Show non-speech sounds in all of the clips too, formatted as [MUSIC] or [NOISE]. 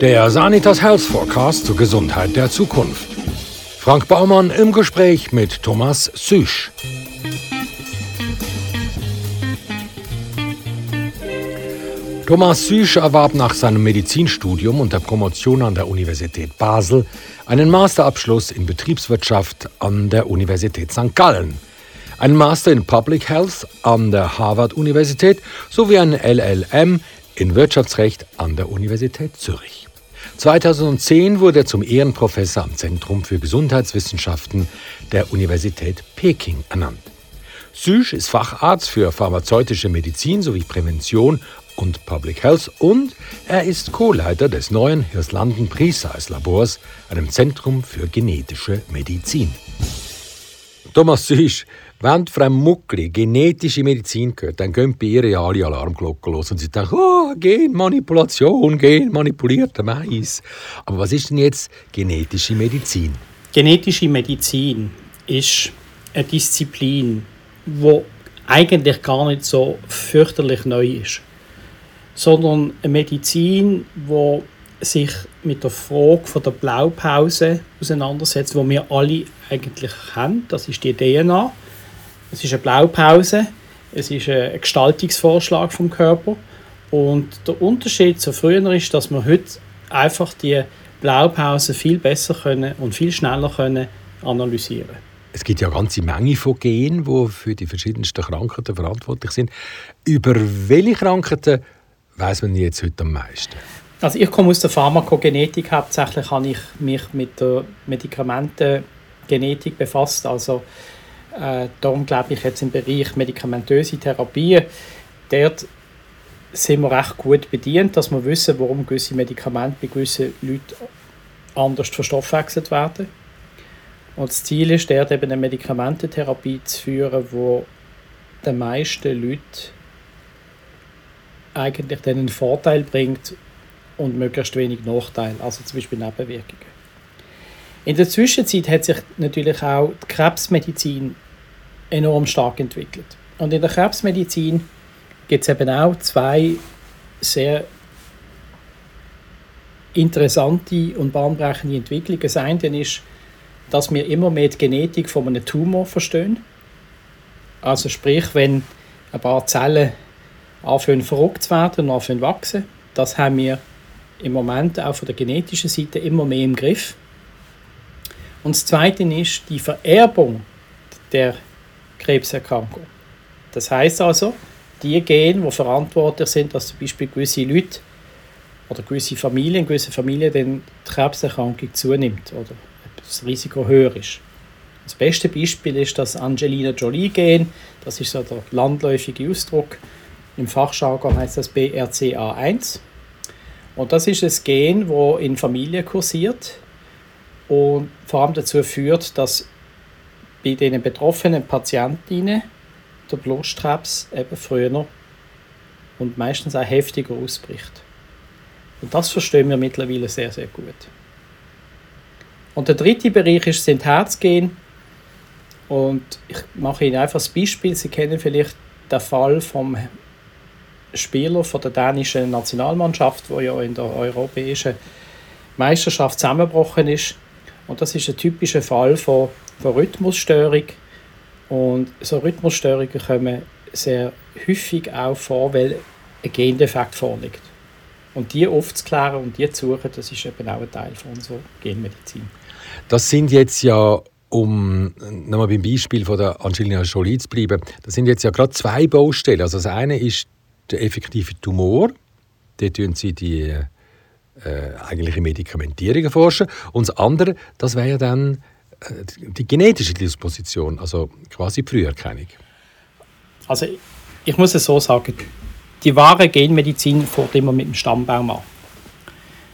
Der Sanitas Health Forecast zur Gesundheit der Zukunft. Frank Baumann im Gespräch mit Thomas Süsch. Thomas Süsch erwarb nach seinem Medizinstudium und der Promotion an der Universität Basel einen Masterabschluss in Betriebswirtschaft an der Universität St. Gallen, einen Master in Public Health an der Harvard-Universität sowie ein LLM in Wirtschaftsrecht an der Universität Zürich. 2010 wurde er zum Ehrenprofessor am Zentrum für Gesundheitswissenschaften der Universität Peking ernannt. Süsch ist Facharzt für pharmazeutische Medizin sowie Prävention und Public Health und er ist Co-Leiter des neuen Hirslanden Precise Labors, einem Zentrum für genetische Medizin. Thomas Süsch, wenn Frau Muckli genetische Medizin gehört, dann gehen bei ihr ja alle Alarmglocken los und sie denken, oh, Genmanipulation, genmanipulierter Mais. Aber was ist denn jetzt genetische Medizin? Genetische Medizin ist eine Disziplin, die eigentlich gar nicht so fürchterlich neu ist, sondern eine Medizin, die sich mit der Frage der Blaupause auseinandersetzt, wo wir alle eigentlich haben. Das ist die DNA. Es ist eine Blaupause, es ist ein Gestaltungsvorschlag vom Körper. Und der Unterschied zu früher ist, dass wir heute einfach die Blaupause viel besser können und viel schneller können analysieren es gibt ja eine ganze Menge von Genen, die für die verschiedensten Krankheiten verantwortlich sind. Über welche Krankheiten weiß man jetzt heute am meisten? Also ich komme aus der Pharmakogenetik. Hauptsächlich habe ich mich mit der Medikamentengenetik befasst. Also äh, darum glaube ich jetzt im Bereich medikamentöse Therapie, dort sind wir recht gut bedient, dass wir wissen, warum gewisse Medikamente bei gewissen Leuten anders verstoffwechselt werden. Und das Ziel ist, dort eben eine Medikamententherapie zu führen, wo den meisten Leuten eigentlich einen Vorteil bringt und möglichst wenig Nachteil, also zum Beispiel Nebenwirkungen. In der Zwischenzeit hat sich natürlich auch die Krebsmedizin enorm stark entwickelt. Und in der Krebsmedizin gibt es eben auch zwei sehr interessante und bahnbrechende Entwicklungen. Das eine ist, dass wir immer mehr die Genetik von einem Tumor verstehen. Also sprich, wenn ein paar Zellen anfangen verrückt zu werden und anfangen zu wachsen, das haben wir im Moment auch von der genetischen Seite immer mehr im Griff. Und das Zweite ist die Vererbung der Krebserkrankung. Das heißt also, die Gene, die verantwortlich sind, dass zum Beispiel gewisse Leute oder gewisse Familien, gewisse Familien die Krebserkrankung zunimmt oder das Risiko höher ist. Das beste Beispiel ist das Angelina Jolie-Gen. Das ist so der landläufige Ausdruck. Im Fachjargon heißt das BRCA1. Und das ist ein Gen, das in Familien kursiert und vor allem dazu führt, dass bei den betroffenen Patientinnen der Blutkrebs eben früher und meistens auch heftiger ausbricht. Und das verstehen wir mittlerweile sehr, sehr gut. Und der dritte Bereich ist, sind Herzgehen. Und ich mache Ihnen einfach ein Beispiel. Sie kennen vielleicht den Fall vom Spieler von der dänischen Nationalmannschaft, wo ja in der europäischen Meisterschaft zusammengebrochen ist. Und das ist ein typischer Fall von, von Rhythmusstörung. Und so Rhythmusstörungen kommen sehr häufig auch vor, weil ein Gendefekt vorliegt. Und die aufzuklären und die zu suchen, das ist eben auch ein Teil von unserer Genmedizin. Das sind jetzt ja um nochmal beim Beispiel von der Angelina Jolie zu bleiben, das sind jetzt ja gerade zwei Baustellen. Also das eine ist der effektive Tumor, dort tun sie die äh, eigentliche Medikamentierung erforschen. Und das andere, das wäre ja dann äh, die genetische Disposition, also quasi die Früherkennung. Also ich muss es so sagen, die wahre Genmedizin fängt immer mit dem Stammbaum an.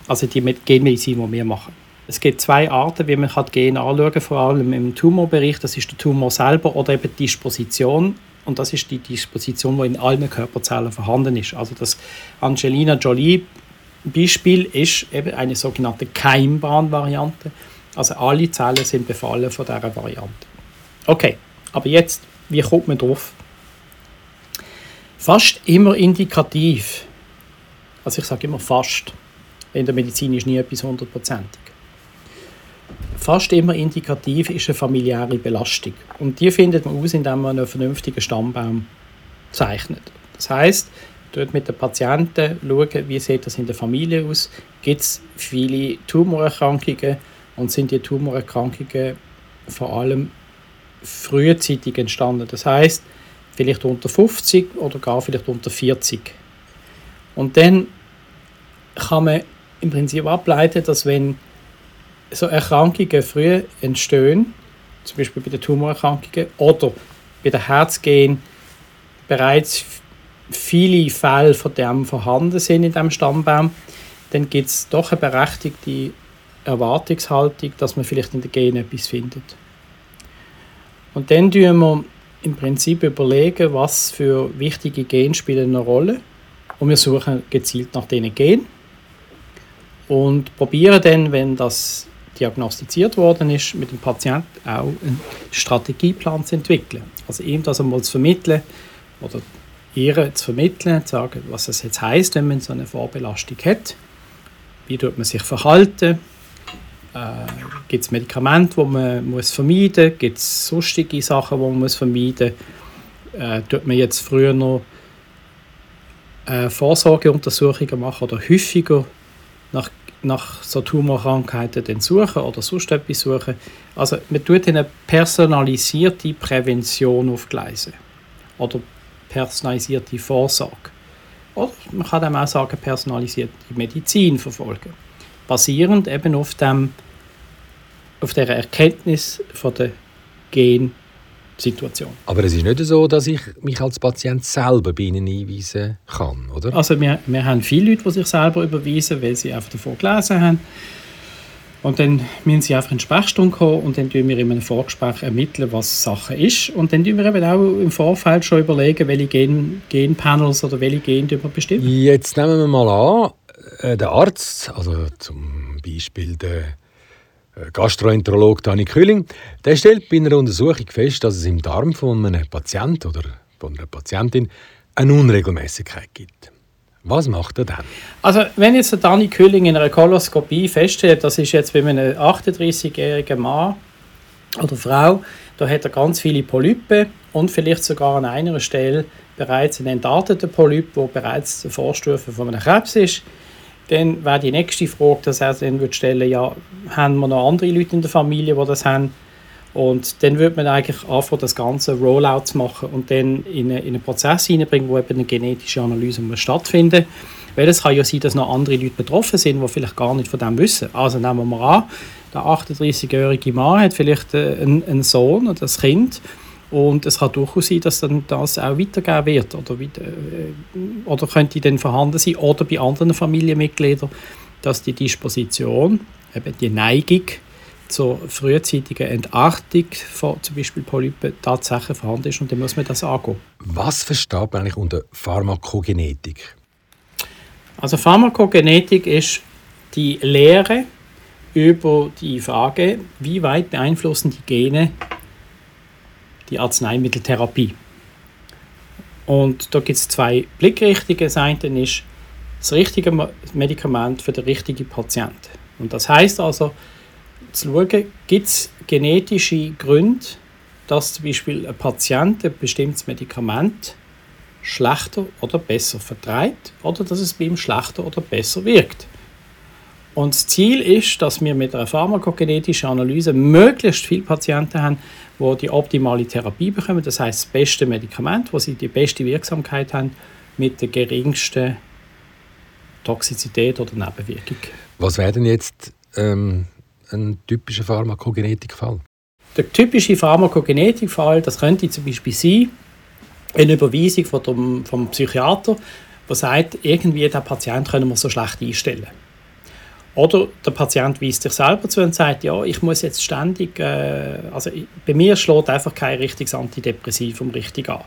Also die Genmedizin, die wir machen. Es gibt zwei Arten, wie man Gene anschauen kann, vor allem im Tumorbereich. Das ist der Tumor selber oder eben die Disposition und das ist die Disposition, die in allen Körperzellen vorhanden ist. Also das Angelina Jolie Beispiel ist eben eine sogenannte Keimbahn-Variante. Also alle Zellen sind befallen von dieser Variante. Okay, aber jetzt, wie kommt man drauf? Fast immer indikativ, also ich sage immer fast, in der Medizin ist nie etwas hundertprozentig. Fast immer indikativ ist eine familiäre Belastung. Und die findet man aus, indem man einen vernünftigen Stammbaum zeichnet. Das heißt, dort mit den Patienten schauen, wie sieht das in der Familie aus, gibt es viele Tumorerkrankungen und sind die Tumorerkrankungen vor allem frühzeitig entstanden. Das heißt, vielleicht unter 50 oder gar vielleicht unter 40. Und dann kann man im Prinzip ableiten, dass wenn so Erkrankungen früh entstehen, zum Beispiel bei den Tumorerkrankungen oder bei den Herzgehen, bereits viele Fälle von dem vorhanden sind in dem Stammbaum, dann gibt es doch eine berechtigte Erwartungshaltung, dass man vielleicht in den Genen etwas findet. Und dann tun wir im Prinzip überlegen, was für wichtige Gene spielen eine Rolle. Und wir suchen gezielt nach diesen Genen und probieren dann, wenn das diagnostiziert worden ist, mit dem Patienten auch einen Strategieplan zu entwickeln. Also ihm das einmal zu vermitteln oder ihr zu vermitteln, zu sagen, was es jetzt heißt, wenn man so eine Vorbelastung hat. Wie tut man sich verhalten? Äh, Gibt es Medikamente, die man muss vermeiden muss? Gibt es sonstige Sachen, die man muss vermeiden muss? Äh, tut man jetzt früher noch äh, Vorsorgeuntersuchungen machen oder häufiger nach, nach so Tumorkrankheiten suchen oder sonst etwas suchen? Also man tut eine personalisierte Prävention aufgleisen oder personalisierte Vorsorge. Oder man kann auch sagen, personalisierte Medizin verfolgen. Basierend eben auf dem auf der Erkenntnis von der Gensituation. Aber es ist nicht so, dass ich mich als Patient selber bei Ihnen einweisen kann, oder? Also wir, wir haben viele Leute, die sich selber überweisen, weil sie einfach davon gelesen haben. Und dann müssen sie einfach in die Sprechstunde kommen und dann tun wir in einem Vorgespräch ermitteln, was Sache ist. Und dann tun wir eben auch im Vorfeld schon überlegen, welche Gen Genpanels oder welche Gene wir bestimmen. Jetzt nehmen wir mal an, äh, der Arzt, also zum Beispiel der äh, Gastroenterolog Dani Kühling, der stellt bei einer Untersuchung fest, dass es im Darm von einem Patienten oder von einer Patientin eine Unregelmäßigkeit gibt. Was macht er dann? Also, wenn jetzt der Dani Kühling in einer Koloskopie feststellt, das ist jetzt bei einem 38-jährigen Mann oder Frau, da hat er ganz viele Polypen und vielleicht sogar an einer Stelle bereits einen entarteten Polyp, der bereits die Vorstufe von einem Krebs ist, dann wäre die nächste Frage, dass er dann würde ja, haben wir noch andere Leute in der Familie, die das haben? Und dann würde man eigentlich anfangen, das ganze Rollout zu machen und dann in, eine, in einen Prozess hineinbringen, wo eben eine genetische Analyse muss stattfinden. Weil es kann ja sein, dass noch andere Leute betroffen sind, die vielleicht gar nicht von dem wissen. Also nehmen wir mal an, der 38-jährige Mann hat vielleicht äh, einen, einen Sohn oder ein Kind und es kann durchaus sein, dass dann das auch weitergegeben wird oder, wieder, äh, oder könnte dann vorhanden sein oder bei anderen Familienmitgliedern, dass die Disposition, eben die Neigung zur frühzeitigen Entartung von zum Beispiel Polypen tatsächlich vorhanden ist und dann muss man das angehen. Was versteht man eigentlich unter Pharmakogenetik? Also Pharmakogenetik ist die Lehre über die Frage, wie weit beeinflussen die Gene die Arzneimitteltherapie. Und da gibt es zwei Blickrichtungen. Das eine ist das richtige Medikament für den richtigen Patienten. Und das heißt also, zu schauen, gibt es genetische Gründe, dass zum Beispiel ein Patient ein bestimmtes Medikament schlechter oder besser vertreibt oder dass es bei ihm schlechter oder besser wirkt. Und das Ziel ist, dass wir mit einer pharmakogenetischen Analyse möglichst viele Patienten haben, die die optimale Therapie bekommen, das heißt das beste Medikament, wo sie die beste Wirksamkeit haben, mit der geringsten Toxizität oder Nebenwirkung. Was wäre denn jetzt ähm, ein typischer Pharmakogenetikfall? Der typische Pharmakogenetikfall, das könnte zum Beispiel sein, eine Überweisung von dem, vom Psychiater, der sagt, irgendwie den Patienten können wir so schlecht einstellen. Oder der Patient weist sich selber zu und sagt, ja, ich muss jetzt ständig, äh, also bei mir schlägt einfach kein richtiges Antidepressivum richtig an.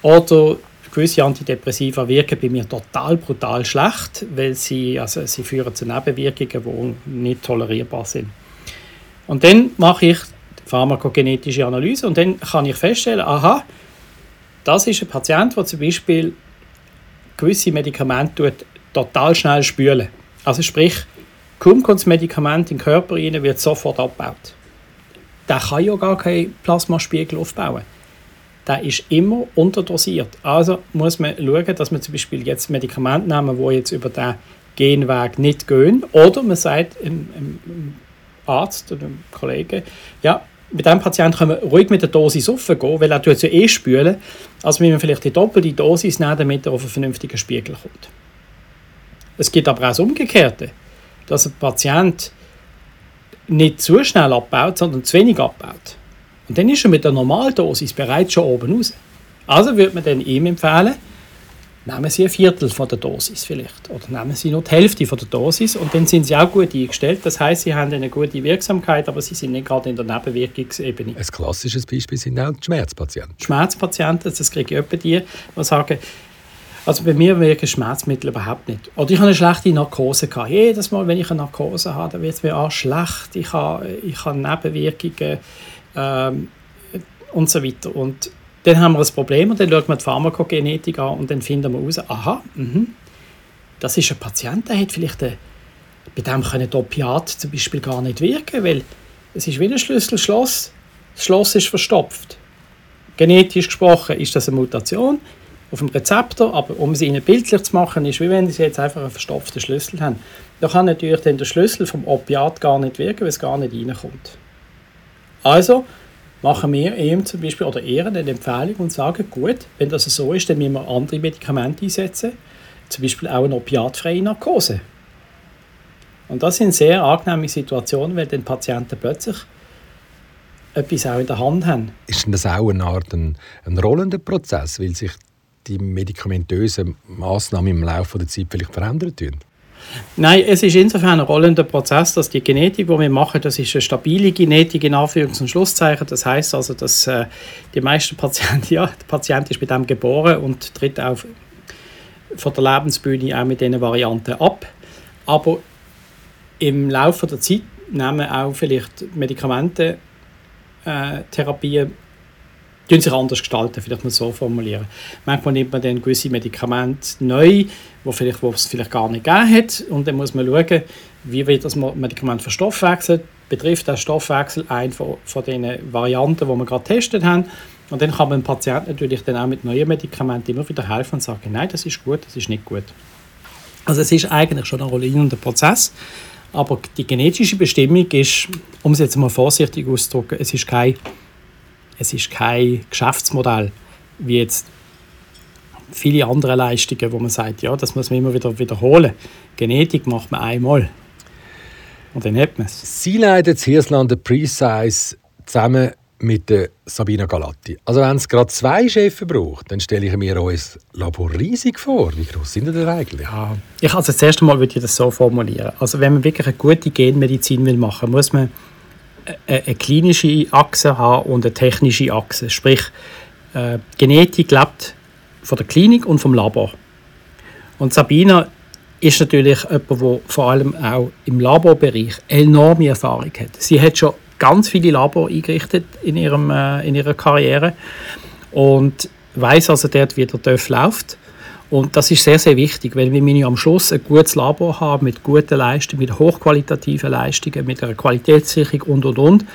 Oder gewisse Antidepressiva wirken bei mir total brutal schlecht, weil sie, also sie führen zu Nebenwirkungen, die nicht tolerierbar sind. Und dann mache ich pharmakogenetische Analyse und dann kann ich feststellen, aha, das ist ein Patient, der zum Beispiel gewisse Medikamente total schnell spülen Also sprich, kaum kommt das Medikament in den Körper rein, wird sofort abgebaut. Der kann ja gar keinen Plasmaspiegel aufbauen. Der ist immer unterdosiert. Also muss man schauen, dass man zum Beispiel jetzt Medikamente nehmen, die jetzt über den Genweg nicht gehen. Oder man sagt einem, Arzt oder einem Kollegen, ja, mit diesem Patienten können wir ruhig mit der Dosis gehen, weil er tut ja eh spülen. Also müssen wir vielleicht die doppelte Dosis nehmen, damit er auf einen vernünftigen Spiegel kommt. Es gibt aber auch das Umgekehrte, dass ein Patient nicht zu schnell abbaut, sondern zu wenig abbaut. Und dann ist er mit der Normaldosis bereits schon oben raus. Also würde man dann ihm empfehlen, nehmen Sie ein Viertel von der Dosis vielleicht oder nehmen Sie nur die Hälfte von der Dosis und dann sind Sie auch gut eingestellt. Das heißt, Sie haben eine gute Wirksamkeit, aber Sie sind nicht gerade in der Nebenwirkungsebene. Ein klassisches Beispiel sind auch die Schmerzpatienten. Schmerzpatienten, das kriege ich öppe die, die sagen, also bei mir wirken Schmerzmittel überhaupt nicht. Oder ich habe eine schlechte Narkose gehabt. Jedes Mal, wenn ich eine Narkose habe, dann wird es mir auch schlecht. Ich habe, ich habe Nebenwirkungen ähm, und so weiter. Und dann haben wir ein Problem und dann schaut man die Pharmakogenetik an und dann finden wir heraus, aha, mh, das ist ein Patient, der hat vielleicht eine, bei dem können die zum Beispiel gar nicht wirken, weil es ist wie ein Schlüssel-Schloss. Das Schloss ist verstopft. Genetisch gesprochen ist das eine Mutation auf dem Rezeptor, aber um sie ihnen bildlich zu machen, ist wie wenn sie jetzt einfach einen verstopften Schlüssel haben. Da kann natürlich dann der Schlüssel vom Opiat gar nicht wirken, weil es gar nicht reinkommt. Also machen wir ihm zum Beispiel oder eher eine Empfehlung und sagen, gut, wenn das so ist, dann müssen wir andere Medikamente einsetzen, zum Beispiel auch eine opiatfreie Narkose. Und das sind sehr angenehme Situationen, weil den Patienten plötzlich etwas auch in der Hand haben. Ist das auch eine Art ein, ein rollender Prozess, weil sich die medikamentösen Massnahmen im Laufe der Zeit vielleicht verändern tun? Nein, es ist insofern ein rollender Prozess, dass die Genetik, die wir machen, das ist eine stabile Genetik in Anführungs- und Schlusszeichen. Das heißt also, dass äh, die meisten Patienten, [LAUGHS] ja, der Patient ist mit dem geboren und tritt auf von der Lebensbühne auch mit diesen Varianten ab. Aber im Laufe der Zeit nehmen auch vielleicht Medikamente, äh, die sich anders gestalten, vielleicht mal so formulieren. Manchmal nimmt man dann gewisse Medikamente neu, wo, vielleicht, wo es vielleicht gar nicht gegeben hat und dann muss man schauen, wie wird das Medikament verstoffwechselt, betrifft der Stoffwechsel eine von, von den Varianten, die wir gerade getestet haben und dann kann man dem Patienten natürlich dann auch mit neuen Medikamenten immer wieder helfen und sagen, nein, das ist gut, das ist nicht gut. Also es ist eigentlich schon ein rollierender Prozess, aber die genetische Bestimmung ist, um es jetzt mal vorsichtig auszudrücken, es ist kein es ist kein Geschäftsmodell wie jetzt viele andere Leistungen, wo man sagt, ja, das muss man immer wieder wiederholen. Genetik macht man einmal und dann hat man es. Sie leiten das Hirslanden Precise zusammen mit der Sabina Galatti. Also wenn es gerade zwei Chefs braucht, dann stelle ich mir euer Labor riesig vor. Wie groß sind denn eigentlich? Ja, ich also das erste Mal würde ich das so formulieren. Also wenn man wirklich eine gute Genmedizin will machen, muss man eine klinische Achse haben und eine technische Achse. Sprich, äh, Genetik lebt von der Klinik und vom Labor. Und Sabina ist natürlich jemand, der vor allem auch im Laborbereich enorme Erfahrung hat. Sie hat schon ganz viele Labor eingerichtet in, ihrem, äh, in ihrer Karriere und weiß also dort, wie der TÜV läuft und das ist sehr, sehr wichtig, weil wir am Schluss ein gutes Labor haben mit guten Leistungen, mit hochqualitativen Leistungen, mit einer Qualitätssicherung und, und, und. Und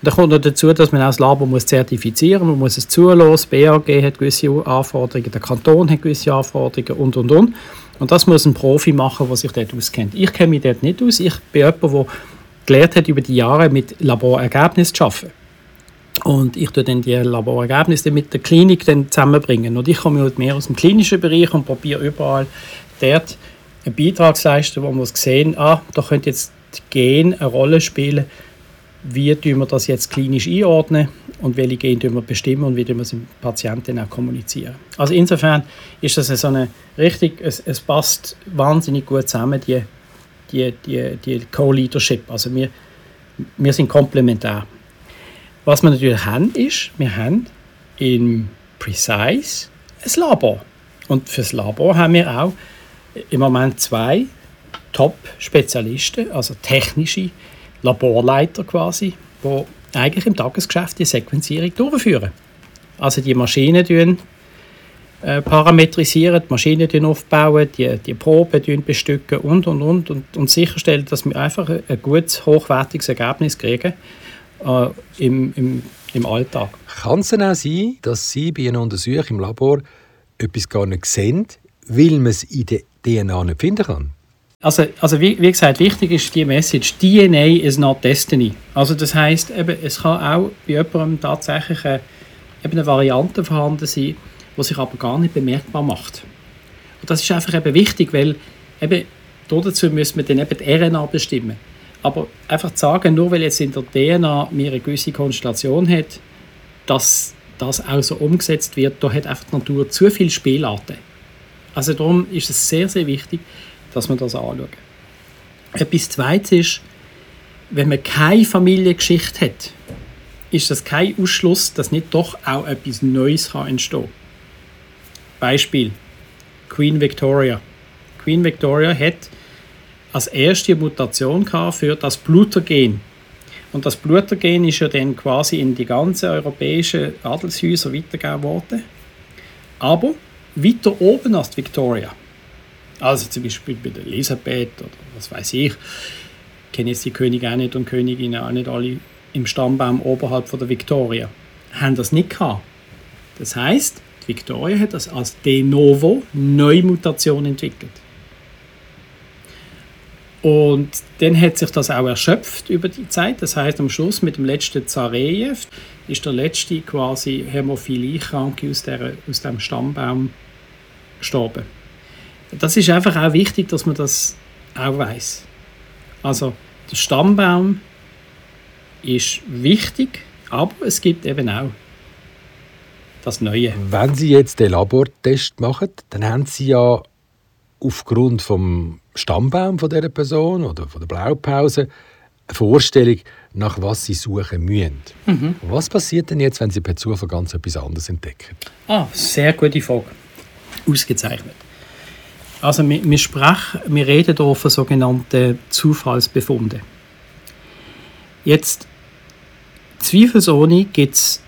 dann kommt noch dazu, dass man auch das Labor muss zertifizieren muss, man muss es zulassen, BAG hat gewisse Anforderungen, der Kanton hat gewisse Anforderungen und, und, und. Und das muss ein Profi machen, der sich dort auskennt. Ich kenne mich dort nicht aus. Ich bin jemand, der gelernt hat, über die Jahre mit Laborergebnissen zu arbeiten. Und ich tue dann die Laborergebnisse mit der Klinik dann zusammenbringen. Und ich komme halt mehr aus dem klinischen Bereich und probiere überall dort einen Beitrag zu leisten, wo man sehen ah, da könnte jetzt Gen eine Rolle spielen. Wie tun wir das jetzt klinisch einordnen und welche Gene wir bestimmen und wie tun wir es dem Patienten auch kommunizieren. Also insofern ist das so eine richtig, es, es passt wahnsinnig gut zusammen, die, die, die, die Co-Leadership. Also wir, wir sind komplementär. Was wir natürlich haben, ist, wir haben im Precise ein Labor. Und für das Labor haben wir auch im Moment zwei Top-Spezialisten, also technische Laborleiter quasi, die eigentlich im Tagesgeschäft die Sequenzierung durchführen. Also die Maschinen äh, parametrisieren, die Maschinen aufbauen, die, die Proben bestücken und, und, und, und, und sicherstellen, dass wir einfach ein gutes, hochwertiges Ergebnis kriegen äh, im, im, im Alltag. Kann es denn auch sein, dass Sie bei einer Untersuchung im Labor etwas gar nicht sehen, weil man es in der DNA nicht finden kann? Also, also wie, wie, gesagt, wichtig ist die Message, DNA is not destiny. Also das heißt, es kann auch bei jemandem tatsächlich eine, eben eine Variante vorhanden sein, die sich aber gar nicht bemerkbar macht. Und das ist einfach eben wichtig, weil eben dazu müssen wir dann eben die RNA bestimmen. Aber einfach zu sagen, nur weil jetzt in der DNA mir eine gewisse Konstellation hat, dass das auch so umgesetzt wird, da hat einfach die Natur zu viele Spielarten. Also darum ist es sehr, sehr wichtig, dass man das anschauen. Etwas Zweites ist, wenn man keine Familiengeschichte hat, ist das kein Ausschluss, dass nicht doch auch etwas Neues kann entstehen kann. Beispiel Queen Victoria. Queen Victoria hat als erste Mutation für das Blutergen. Und das Blutergen ist ja dann quasi in die ganzen europäischen Adelshäuser weitergegeben worden. Aber weiter oben als Victoria. Also zum Beispiel bei der Elisabeth oder was weiß ich. Ich kenne jetzt die Könige auch nicht und Königinnen auch nicht alle im Stammbaum oberhalb von der Victoria. Haben das nicht gehabt. Das heißt, die Victoria hat das als de novo Neumutation entwickelt. Und dann hat sich das auch erschöpft über die Zeit. Das heißt, am Schluss mit dem letzten Zarejew ist der letzte quasi Hämophilie-Kranke aus, aus dem Stammbaum gestorben. Das ist einfach auch wichtig, dass man das auch weiß. Also der Stammbaum ist wichtig, aber es gibt eben auch das Neue. Wenn Sie jetzt den Labortest machen, dann haben Sie ja aufgrund vom Stammbaum von dieser Person oder von der Blaupause eine Vorstellung, nach was Sie suchen müssen. Mhm. Was passiert denn jetzt, wenn Sie per Zufall ganz etwas anderes entdecken? Ah, sehr gute Frage. Ausgezeichnet. Also wir, wir, sprechen, wir reden hier von sogenannten Zufallsbefunden. Jetzt, zweifelsohne gibt es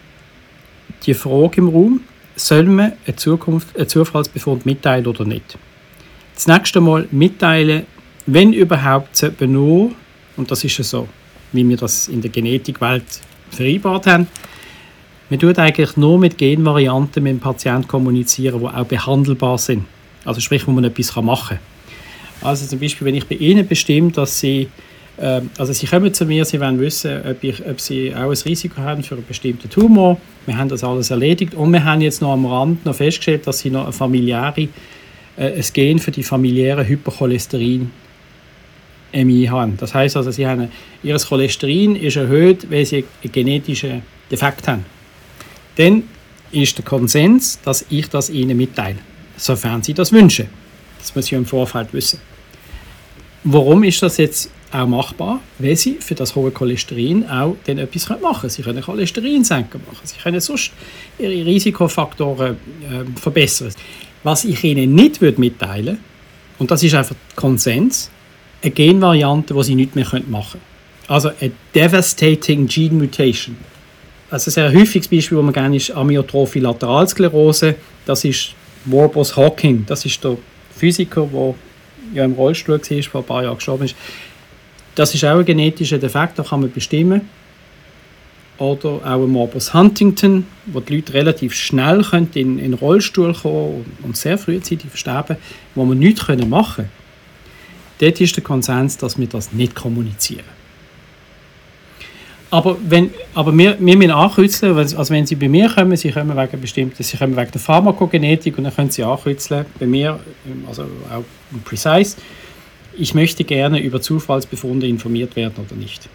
die Frage im Raum, soll man eine, Zukunft, einen Zufallsbefund mitteilen oder nicht? Das nächste Mal mitteilen, wenn überhaupt, sollte nur, und das ist ja so, wie wir das in der Genetikwelt vereinbart haben, man tut eigentlich nur mit Genvarianten mit dem Patienten kommunizieren, die auch behandelbar sind. Also sprich, wo man etwas machen kann. Also zum Beispiel, wenn ich bei Ihnen bestimme, dass Sie, äh, also Sie kommen zu mir, Sie wollen wissen, ob, ich, ob Sie auch ein Risiko haben für einen bestimmten Tumor. Wir haben das alles erledigt und wir haben jetzt noch am Rand noch festgestellt, dass Sie noch eine familiäre, äh, ein Gen für die familiäre Hypercholesterin MI haben. Das heißt also, sie haben, ihr Cholesterin ist erhöht, weil sie einen genetischen Defekt haben. Dann ist der Konsens, dass ich das ihnen mitteile sofern sie das wünschen. Das muss ich im Vorfeld wissen. Warum ist das jetzt auch machbar? Weil sie für das hohe Cholesterin auch dann etwas machen können. Sie können Cholesterinsenker machen. Sie können sonst ihre Risikofaktoren äh, verbessern. Was ich ihnen nicht würde mitteilen und das ist einfach Konsens, eine Genvariante, die sie nicht mehr machen können. Also a devastating gene mutation. Also ein sehr häufiges Beispiel, das man gerne ist Amyotrophe Lateralsklerose. Das ist Warburg Hawking, das ist der Physiker, der ja im Rollstuhl war, vor ein paar Jahren gestorben ist. Das ist auch ein genetischer Defekt, da kann man bestimmen. Oder auch Morbus Huntington, wo die Leute relativ schnell in den Rollstuhl kommen und sehr frühzeitig versterben, wo man nichts machen können. Dort ist der Konsens, dass wir das nicht kommunizieren. Aber, wenn, aber wir, wir müssen ankürzeln, also wenn Sie bei mir kommen, Sie kommen wegen bestimmten, Sie kommen wegen der Pharmakogenetik und dann können Sie ankürzeln, bei mir, also auch precise, ich möchte gerne über Zufallsbefunde informiert werden oder nicht.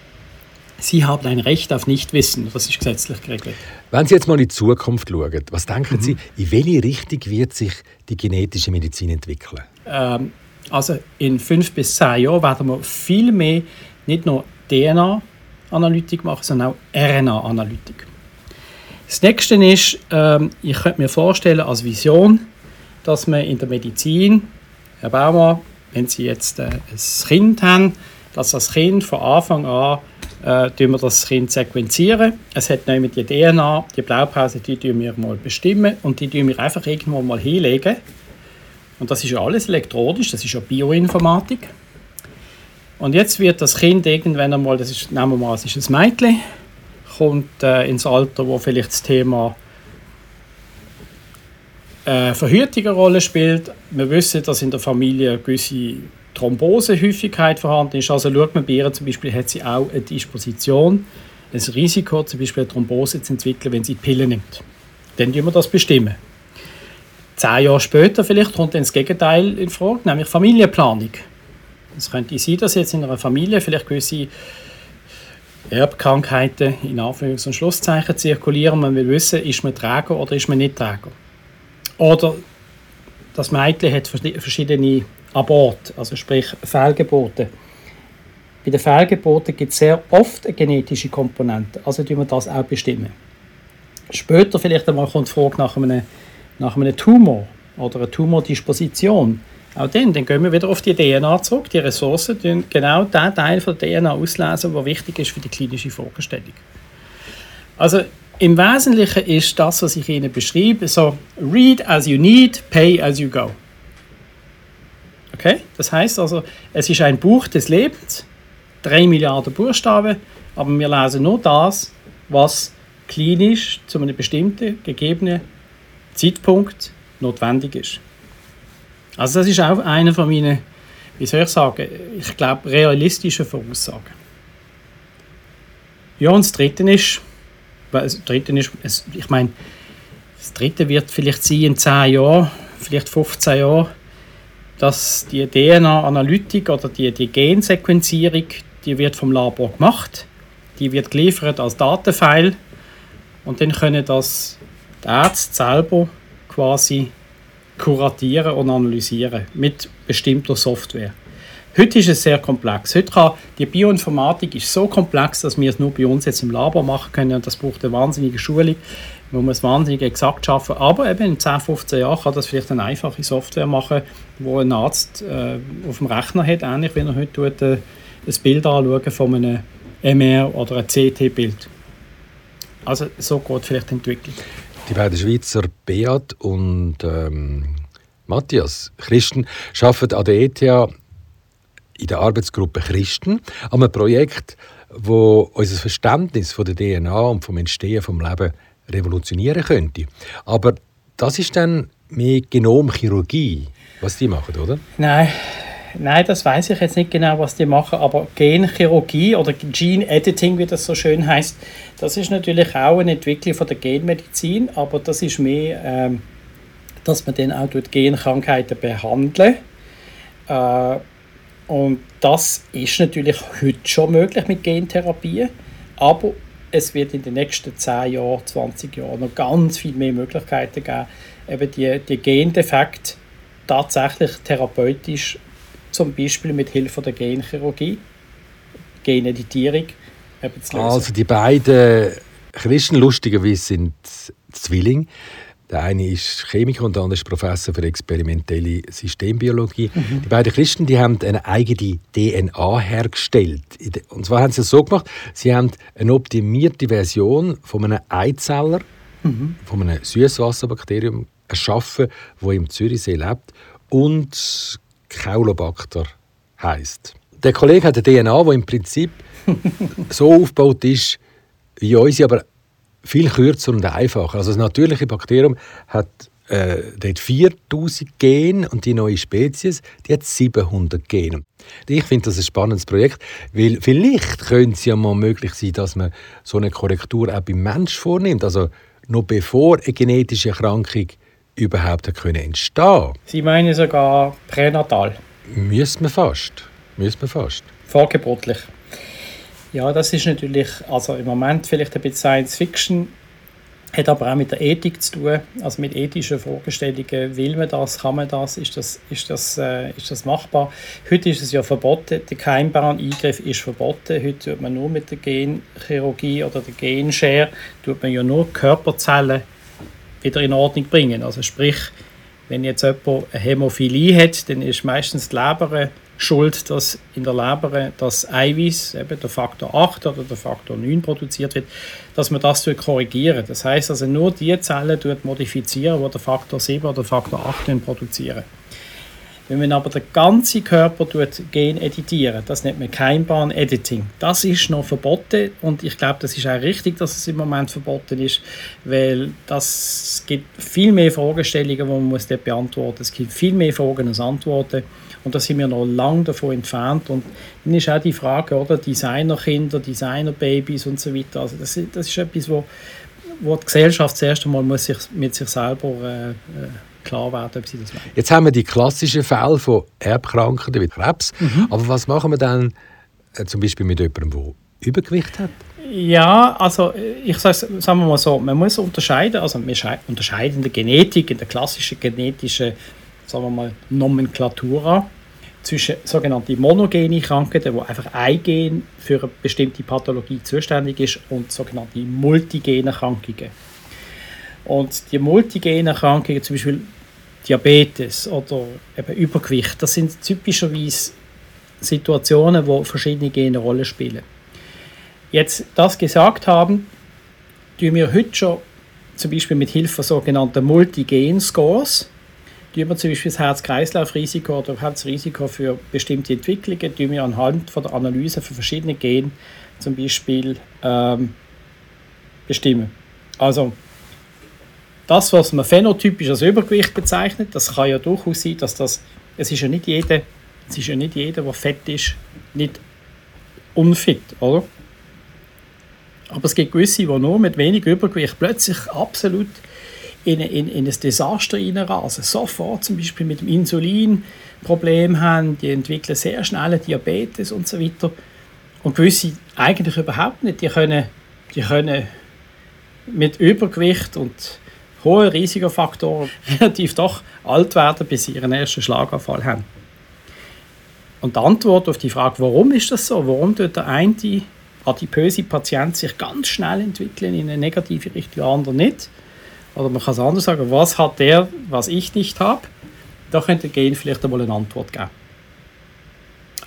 Sie haben ein Recht auf Nichtwissen, das ist gesetzlich geregelt. Wenn Sie jetzt mal in die Zukunft schauen, was denken mhm. Sie, in welche Richtung wird sich die genetische Medizin entwickeln? Ähm, also in fünf bis zehn Jahren werden wir viel mehr nicht nur DNA Analytik machen, sondern auch RNA-Analytik. Das nächste ist, ähm, ich könnte mir vorstellen als Vision, dass man in der Medizin, Herr Baumer, wenn Sie jetzt äh, ein Kind haben, dass das Kind von Anfang an äh, wir das Kind sequenzieren. Es hat nämlich die DNA, die Blaupause, die wir mal bestimmen und die tun wir einfach irgendwo mal hinlegen. Und das ist ja alles elektronisch, das ist ja Bioinformatik. Und jetzt wird das Kind irgendwann einmal, das ist, nehmen wir mal, es ist ein Mädchen, kommt äh, ins Alter, wo vielleicht das Thema äh, Verhütung eine Rolle spielt. Wir wissen, dass in der Familie gewisse Thrombosehäufigkeit vorhanden ist. Also schaut man bei ihr zum Beispiel, hat sie auch eine Disposition, ein Risiko, zum Beispiel eine Thrombose zu entwickeln, wenn sie Pillen nimmt. Dann tun wir das bestimmen. Zehn Jahre später vielleicht kommt dann das Gegenteil in Frage, nämlich Familienplanung. Es könnte sein, dass jetzt in einer Familie vielleicht gewisse Erbkrankheiten in Anführungs- und Schlusszeichen zirkulieren. Man will wissen, ist man Träger oder ist man nicht Träger. Oder das Mädchen hat verschiedene Aborte, also sprich Fehlgeburten. Bei den Fehlgeburten gibt es sehr oft eine genetische Komponente, also tun wir das auch bestimmen. Später vielleicht einmal kommt die Frage nach einem, nach einem Tumor oder einer Tumordisposition. Auch dann, dann gehen wir wieder auf die DNA zurück. Die Ressourcen tun genau den Teil von der DNA auslesen, der wichtig ist für die klinische Fragestellung. Also im Wesentlichen ist das, was ich Ihnen beschreibe, so read as you need, pay as you go. Okay? Das heißt also, es ist ein Buch des Lebens, drei Milliarden Buchstaben, aber wir lesen nur das, was klinisch zu einem bestimmten gegebenen Zeitpunkt notwendig ist. Also das ist auch eine von meinen, wie soll ich sagen, ich glaube, realistischen Voraussagen. Ja, und das Dritte ist, das Dritte ist ich meine, das Dritte wird vielleicht sein in 10 Jahren, vielleicht 15 Jahren, dass die DNA-Analytik oder die, die Gensequenzierung, die wird vom Labor gemacht, die wird geliefert als Datenfile und dann können das die Ärzte selber quasi kuratieren und analysieren mit bestimmter Software. Heute ist es sehr komplex. Heute kann die Bioinformatik ist so komplex, dass wir es nur bei uns jetzt im Labor machen können und das braucht eine wahnsinnige Schulung, man es wahnsinnig exakt schaffen. Aber eben in 10, 15 Jahren kann das vielleicht eine einfache Software machen, wo ein Arzt äh, auf dem Rechner hat, ähnlich wie er heute tut, äh, ein Bild anschauen von einem MR oder einem CT-Bild. Also so geht vielleicht die Entwicklung. Die beiden Schweizer Beat und ähm, Matthias Christen arbeiten an der ETH in der Arbeitsgruppe Christen an einem Projekt, wo unser Verständnis von der DNA und vom Entstehen vom Leben revolutionieren könnte. Aber das ist dann mehr Genomchirurgie, was die machen, oder? Nein, Nein, das weiß ich jetzt nicht genau, was die machen, aber Genchirurgie oder Gene Editing, wie das so schön heißt, das ist natürlich auch eine Entwicklung von der Genmedizin, aber das ist mehr, ähm, dass man dann auch durch Genkrankheiten behandeln. Äh, und das ist natürlich heute schon möglich mit Gentherapie, aber es wird in den nächsten 10 Jahren, 20 Jahren noch ganz viel mehr Möglichkeiten geben, eben die, die Gendefekte tatsächlich therapeutisch zum Beispiel mit Hilfe der Genchirurgie, Geneditierung, eben zu lösen. Also die beiden Christen lustigerweise sind Zwillinge. Der eine ist Chemiker und der andere ist Professor für experimentelle Systembiologie. Mhm. Die beiden Christen die haben eine eigene DNA hergestellt. Und zwar haben sie es so gemacht, sie haben eine optimierte Version von einem Eizeller, mhm. von einem Süßwasserbakterium erschaffen, wo im Zürichsee lebt und Caulobacter heißt. Der Kollege hat eine DNA, die im Prinzip [LAUGHS] so aufgebaut ist wie unsere, aber viel kürzer und einfacher. Also das natürliche Bakterium hat äh, dort 4000 Gene und die neue Spezies, die hat 700 Gene. Ich finde das ein spannendes Projekt, weil vielleicht könnte es ja mal möglich sein, dass man so eine Korrektur auch beim Mensch vornimmt. Also noch bevor eine genetische Erkrankung überhaupt entstehen entstehen Sie meinen sogar pränatal? Müssen wir fast. Müssen wir fast. Vorgeburtlich. Ja, das ist natürlich also im Moment vielleicht ein bisschen Science Fiction, hat aber auch mit der Ethik zu tun, also mit ethischen Fragestellungen. Will man das, kann man das, ist das, ist das, äh, ist das machbar? Heute ist es ja verboten, der Keimbahn-Eingriff ist verboten. Heute tut man nur mit der Genchirurgie oder der Genshare, tut man ja nur Körperzellen wieder in Ordnung bringen. Also sprich, wenn jetzt jemand eine Hämophilie hat, dann ist meistens die Leber schuld, dass in der Leber das Eiweiß, eben der Faktor 8 oder der Faktor 9 produziert wird, dass man das korrigieren Das heißt also nur die Zellen modifizieren, die der Faktor 7 oder Faktor 8 produzieren. Wenn man aber den ganzen Körper gen editieren, das nennt man Keimbahn-Editing. Das ist noch verboten und ich glaube, das ist auch richtig, dass es im Moment verboten ist, weil das gibt viel mehr Fragestellungen, die man dort beantworten muss. Es gibt viel mehr Fragen als Antworten und da sind wir noch lange davon entfernt. Und dann ist auch die Frage, oder, Designerkinder, Designerbabys und so weiter. Also das, das ist etwas, wo, wo die Gesellschaft das erste Mal muss sich mit sich selber äh, äh klar werden, ob sie das wollen. Jetzt haben wir die klassischen Fälle von Erbkrankheiten wie Krebs. Mhm. Aber was machen wir dann äh, zum Beispiel mit jemandem, der Übergewicht hat? Ja, also äh, ich sage sagen wir mal so, man muss unterscheiden, also wir unterscheiden in der Genetik, in der klassischen genetischen, sagen wir mal, Nomenklatura zwischen sogenannten monogenen Krankheiten, wo einfach ein Gen für eine bestimmte Pathologie zuständig ist, und sogenannte multigene Krankungen. Und die multigenen Krankungen, zum Beispiel Diabetes oder eben Übergewicht, das sind typischerweise Situationen, wo verschiedene Gene eine Rolle spielen. Jetzt das gesagt haben, tun wir heute schon zum Beispiel mit Hilfe sogenannter Multigen-Scores, tun wir zum Beispiel das Herz-Kreislauf-Risiko oder überhaupt das Risiko für bestimmte Entwicklungen, tun wir anhand von der Analyse von verschiedenen Genen zum Beispiel ähm, bestimmen. Also das, was man phänotypisch als Übergewicht bezeichnet, das kann ja durchaus sein, dass das, es ist ja nicht jeder, es ist ja nicht jeder, der fett ist, nicht unfit, oder? Aber es gibt gewisse, die nur mit wenig Übergewicht plötzlich absolut in, in, in ein Desaster reinrasen. Sofort zum Beispiel mit dem Insulin Problem haben, die entwickeln sehr schnell Diabetes und so weiter. Und gewisse eigentlich überhaupt nicht. Die können, die können mit Übergewicht und hohe Risikofaktoren [LAUGHS] relativ doch alt werden, bis sie ihren ersten Schlaganfall haben. Und die Antwort auf die Frage, warum ist das so? Warum tut der eine adipöse Patient sich ganz schnell entwickeln in eine negative Richtung, der andere nicht? Oder man kann es anders sagen, was hat der, was ich nicht habe? Da könnte Gen vielleicht einmal eine Antwort geben.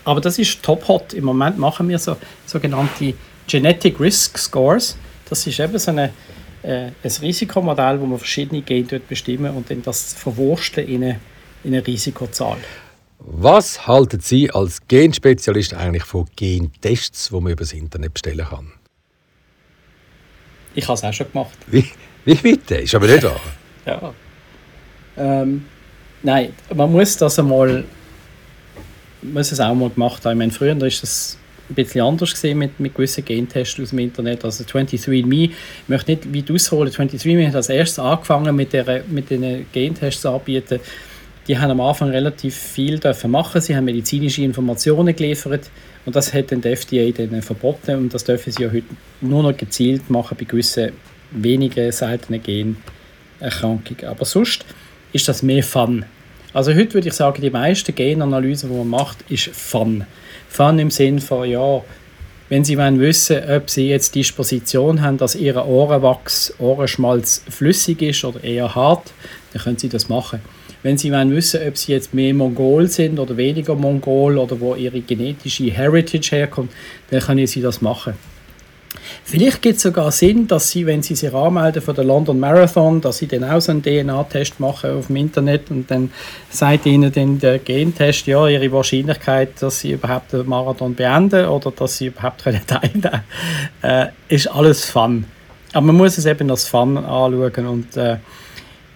Aber das ist top hot. Im Moment machen wir so sogenannte Genetic Risk Scores. Das ist eben so eine äh, ein Risikomodell, wo man verschiedene Gene bestimmen und dann das verwursteln in eine, in eine Risikozahl. Was halten Sie als Genspezialist eigentlich von Gentests, die man über das Internet bestellen kann? Ich habe es auch schon gemacht. Wie bitte? Ist aber nicht wahr. [LAUGHS] ja. Ähm, nein, man muss das einmal muss es auch mal gemacht haben. Ich meine, früher ist das ein bisschen anders gesehen mit, mit gewissen Gentests aus dem Internet. Also 23andMe, ich möchte nicht weit ausholen, 23andMe hat als erstes angefangen mit, der, mit den Gentests anbieten. Die haben am Anfang relativ viel dürfen machen. Sie haben medizinische Informationen geliefert und das hat dann die FDA dann verboten und das dürfen sie ja heute nur noch gezielt machen bei gewissen wenigen seltenen Generkrankungen. Aber sonst ist das mehr Fun. Also heute würde ich sagen, die meisten Genanalysen, die man macht, ist Fun. Fun im Sinn von, ja, wenn Sie wollen wissen, ob Sie jetzt Disposition haben, dass Ihr Ohrenwachs, Ohrenschmalz flüssig ist oder eher hart, dann können Sie das machen. Wenn Sie wollen wissen, ob Sie jetzt mehr Mongol sind oder weniger Mongol oder wo Ihre genetische Heritage herkommt, dann können Sie das machen. Vielleicht gibt es sogar Sinn, dass Sie, wenn Sie sich anmelden für den London Marathon, dass Sie dann auch so einen DNA-Test machen auf dem Internet und dann sagt Ihnen dann der Gentest, ja, Ihre Wahrscheinlichkeit, dass Sie überhaupt den Marathon beenden oder dass Sie überhaupt können teilnehmen äh, ist alles Fun. Aber man muss es eben als Fun anschauen und äh,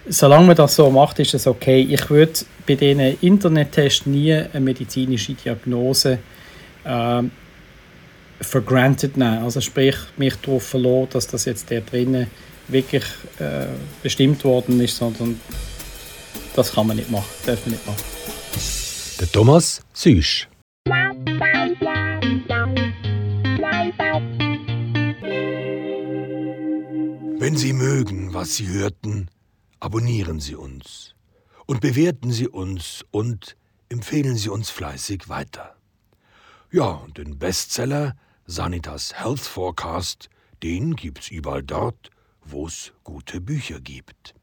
solange man das so macht, ist es okay. Ich würde bei diesen Internettests nie eine medizinische Diagnose äh, for granted nehmen. Also sprich, mich darauf verloren, dass das jetzt der drinnen wirklich äh, bestimmt worden ist, sondern das kann man nicht machen, darf man nicht machen. Der Thomas Süsch. Wenn Sie mögen, was Sie hörten, abonnieren Sie uns und bewerten Sie uns und empfehlen Sie uns fleißig weiter. Ja, und den Bestseller Sanitas Health Forecast, den gibt's überall dort, wo es gute Bücher gibt.